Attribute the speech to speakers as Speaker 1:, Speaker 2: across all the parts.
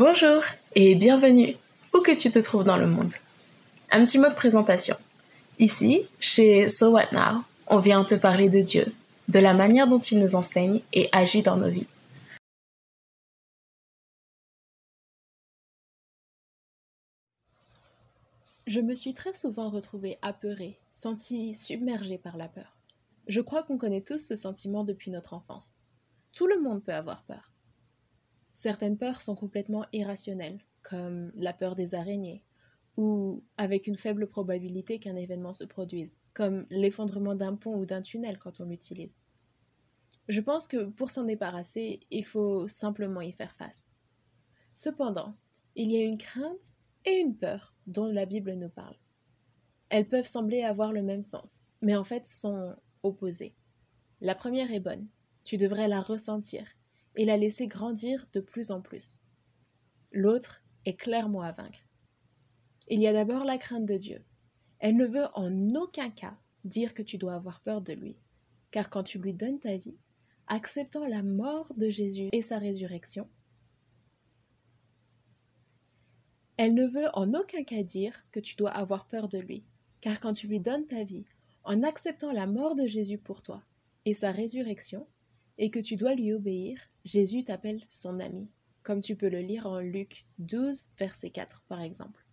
Speaker 1: Bonjour et bienvenue où que tu te trouves dans le monde. Un petit mot de présentation. Ici, chez So What Now, on vient te parler de Dieu, de la manière dont il nous enseigne et agit dans nos vies. Je me suis très souvent retrouvée apeurée, sentie submergée par la peur. Je crois qu'on connaît tous ce sentiment depuis notre enfance. Tout le monde peut avoir peur. Certaines peurs sont complètement irrationnelles, comme la peur des araignées, ou avec une faible probabilité qu'un événement se produise, comme l'effondrement d'un pont ou d'un tunnel quand on l'utilise. Je pense que pour s'en débarrasser, il faut simplement y faire face. Cependant, il y a une crainte et une peur dont la Bible nous parle. Elles peuvent sembler avoir le même sens, mais en fait sont opposées. La première est bonne, tu devrais la ressentir et la laisser grandir de plus en plus. L'autre est clairement à vaincre. Il y a d'abord la crainte de Dieu. Elle ne veut en aucun cas dire que tu dois avoir peur de lui, car quand tu lui donnes ta vie, acceptant la mort de Jésus et sa résurrection, Elle ne veut en aucun cas dire que tu dois avoir peur de lui, car quand tu lui donnes ta vie, en acceptant la mort de Jésus pour toi et sa résurrection, et que tu dois lui obéir, Jésus t'appelle son ami, comme tu peux le lire en Luc 12, verset 4 par exemple.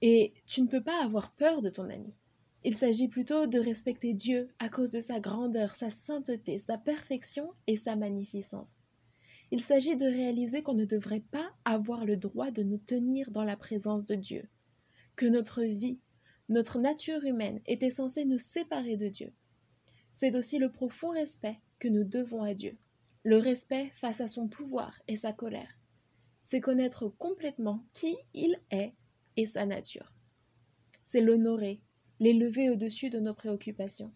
Speaker 1: Et tu ne peux pas avoir peur de ton ami. Il s'agit plutôt de respecter Dieu à cause de sa grandeur, sa sainteté, sa perfection et sa magnificence. Il s'agit de réaliser qu'on ne devrait pas avoir le droit de nous tenir dans la présence de Dieu, que notre vie, notre nature humaine était censée nous séparer de Dieu. C'est aussi le profond respect que nous devons à Dieu, le respect face à son pouvoir et sa colère. C'est connaître complètement qui il est et sa nature. C'est l'honorer, l'élever au-dessus de nos préoccupations.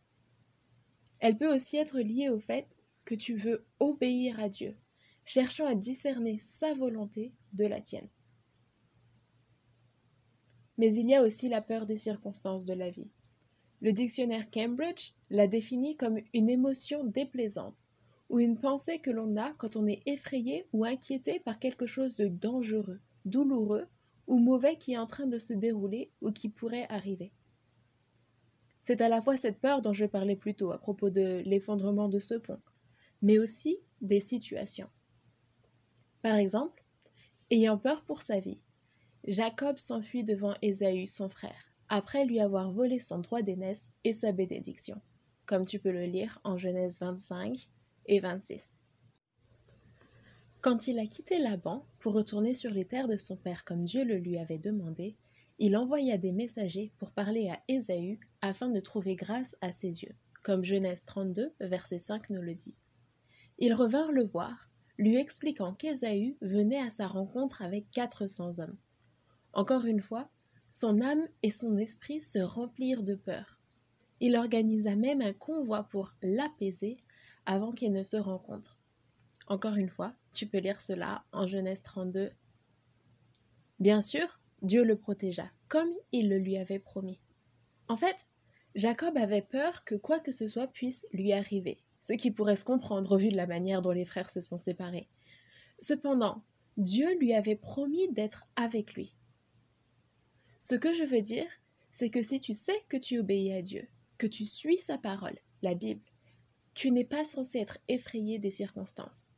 Speaker 1: Elle peut aussi être liée au fait que tu veux obéir à Dieu, cherchant à discerner sa volonté de la tienne. Mais il y a aussi la peur des circonstances de la vie. Le dictionnaire Cambridge la définit comme une émotion déplaisante ou une pensée que l'on a quand on est effrayé ou inquiété par quelque chose de dangereux, douloureux ou mauvais qui est en train de se dérouler ou qui pourrait arriver. C'est à la fois cette peur dont je parlais plus tôt à propos de l'effondrement de ce pont, mais aussi des situations. Par exemple, ayant peur pour sa vie, Jacob s'enfuit devant Ésaü, son frère, après lui avoir volé son droit d'aînesse et sa bénédiction, comme tu peux le lire en Genèse 25 et 26. Quand il a quitté Laban pour retourner sur les terres de son père comme Dieu le lui avait demandé, il envoya des messagers pour parler à Ésaü afin de trouver grâce à ses yeux, comme Genèse 32, verset 5 nous le dit. Ils revinrent le voir, lui expliquant qu'Ésaü venait à sa rencontre avec quatre cents hommes. Encore une fois, son âme et son esprit se remplirent de peur. Il organisa même un convoi pour l'apaiser avant qu'ils ne se rencontrent. Encore une fois, tu peux lire cela en Genèse 32. Bien sûr, Dieu le protégea, comme il le lui avait promis. En fait, Jacob avait peur que quoi que ce soit puisse lui arriver, ce qui pourrait se comprendre au vu de la manière dont les frères se sont séparés. Cependant, Dieu lui avait promis d'être avec lui. Ce que je veux dire, c'est que si tu sais que tu obéis à Dieu, que tu suis sa parole, la Bible, tu n'es pas censé être effrayé des circonstances.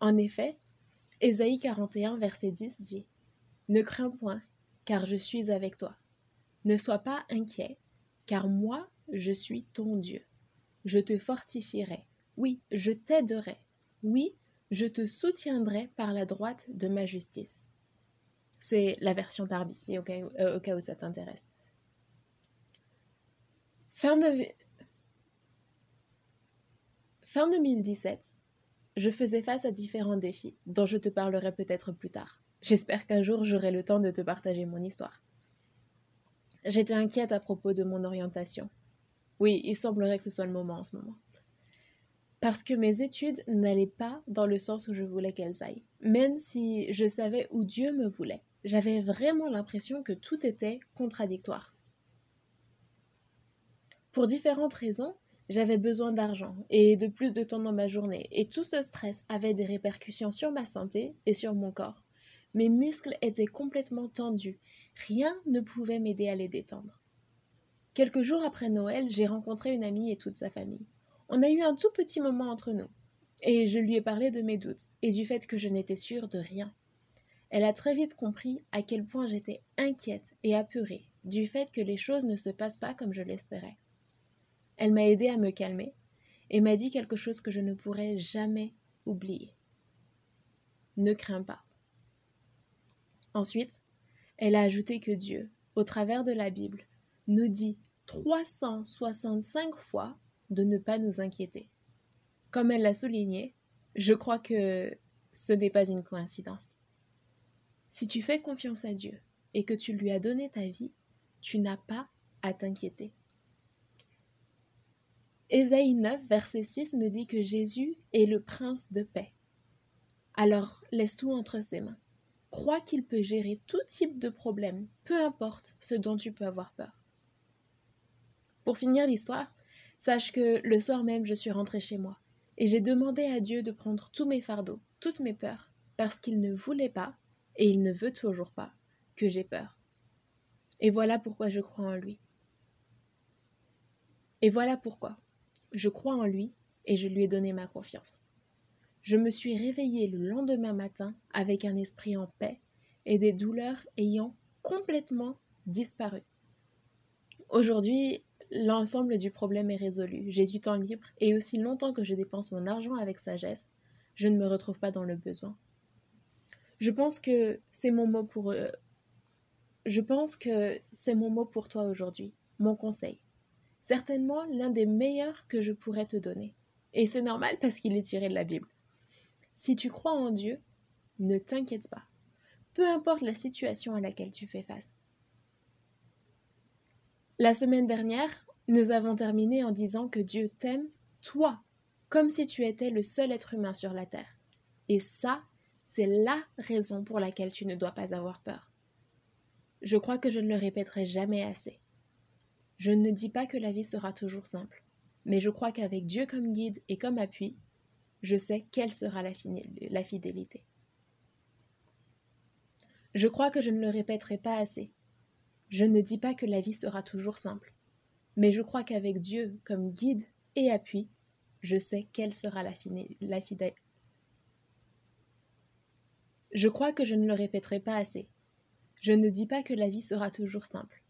Speaker 1: En effet, Ésaïe 41, verset 10 dit Ne crains point, car je suis avec toi. Ne sois pas inquiet, car moi, je suis ton Dieu je te fortifierai. Oui, je t'aiderai. Oui, je te soutiendrai par la droite de ma justice. C'est la version Darby, au cas où, euh, au cas où ça t'intéresse. Fin, fin 2017, je faisais face à différents défis, dont je te parlerai peut-être plus tard. J'espère qu'un jour j'aurai le temps de te partager mon histoire. J'étais inquiète à propos de mon orientation. Oui, il semblerait que ce soit le moment en ce moment. Parce que mes études n'allaient pas dans le sens où je voulais qu'elles aillent. Même si je savais où Dieu me voulait, j'avais vraiment l'impression que tout était contradictoire. Pour différentes raisons, J'avais besoin d'argent et de plus de temps dans ma journée, et tout ce stress avait des répercussions sur ma santé et sur mon corps. Mes muscles étaient complètement tendus, rien ne pouvait m'aider à les détendre. Quelques jours après Noël, j'ai rencontré une amie et toute sa famille. On a eu un tout petit moment entre nous, et je lui ai parlé de mes doutes et du fait que je n'étais sûre de rien. Elle a très vite compris à quel point j'étais inquiète et apeurée du fait que les choses ne se passent pas comme je l'espérais. Elle m'a aidé à me calmer et m'a dit quelque chose que je ne pourrai jamais oublier. Ne crains pas. Ensuite, elle a ajouté que Dieu, au travers de la Bible, nous dit 365 fois de ne pas nous inquiéter. Comme elle l'a souligné, je crois que ce n'est pas une coïncidence. Si tu fais confiance à Dieu et que tu lui as donné ta vie, tu n'as pas à t'inquiéter. Ésaïe 9, verset 6 nous dit que Jésus est le prince de paix. Alors laisse tout entre ses mains. Crois qu'il peut gérer tout type de problème, peu importe ce dont tu peux avoir peur. Pour finir l'histoire, sache que le soir même je suis rentrée chez moi et j'ai demandé à Dieu de prendre tous mes fardeaux, toutes mes peurs, parce qu'il ne voulait pas, et il ne veut toujours pas, que j'ai peur. Et voilà pourquoi je crois en lui. Et voilà pourquoi je crois en lui et je lui ai donné ma confiance. Je me suis réveillée le lendemain matin avec un esprit en paix et des douleurs ayant complètement disparu. Aujourd'hui, l'ensemble du problème est résolu. J'ai du temps libre et aussi longtemps que je dépense mon argent avec sagesse, je ne me retrouve pas dans le besoin. Je pense que c'est mon mot pour euh, je pense que c'est mon mot pour toi aujourd'hui, mon conseil certainement l'un des meilleurs que je pourrais te donner. Et c'est normal parce qu'il est tiré de la Bible. Si tu crois en Dieu, ne t'inquiète pas, peu importe la situation à laquelle tu fais face. La semaine dernière, nous avons terminé en disant que Dieu t'aime, toi, comme si tu étais le seul être humain sur la terre. Et ça, c'est la raison pour laquelle tu ne dois pas avoir peur. Je crois que je ne le répéterai jamais assez. Je ne dis pas que la vie sera toujours simple, mais je crois qu'avec Dieu comme guide et comme appui, je sais quelle sera la, fidélité. Je crois que je ne le répéterai pas assez. Je ne dis pas que la vie sera toujours simple, mais je crois qu'avec Dieu comme guide et appui, je sais quelle sera la, la. Je crois que je ne le répéterai pas assez. Je ne dis pas que la vie sera toujours simple,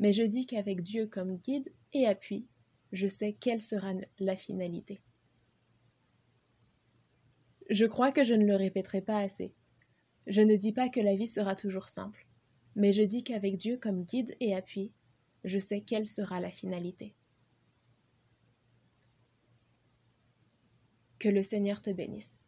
Speaker 1: mais je dis qu'avec Dieu comme guide et appui, je sais quelle sera la finalité. Je crois que je ne le répéterai pas assez. Je ne dis pas que la vie sera toujours simple, mais je dis qu'avec Dieu comme guide et appui, je sais quelle sera la finalité. Que le Seigneur te bénisse.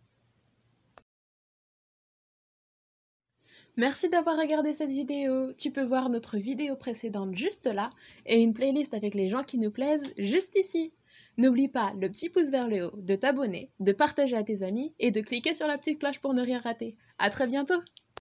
Speaker 1: Merci d'avoir regardé cette vidéo. Tu peux voir notre vidéo précédente juste là et une playlist avec les gens qui nous plaisent juste ici. N'oublie pas le petit pouce vers le haut, de t'abonner, de partager à tes amis et de cliquer sur la petite cloche pour ne rien rater. À très bientôt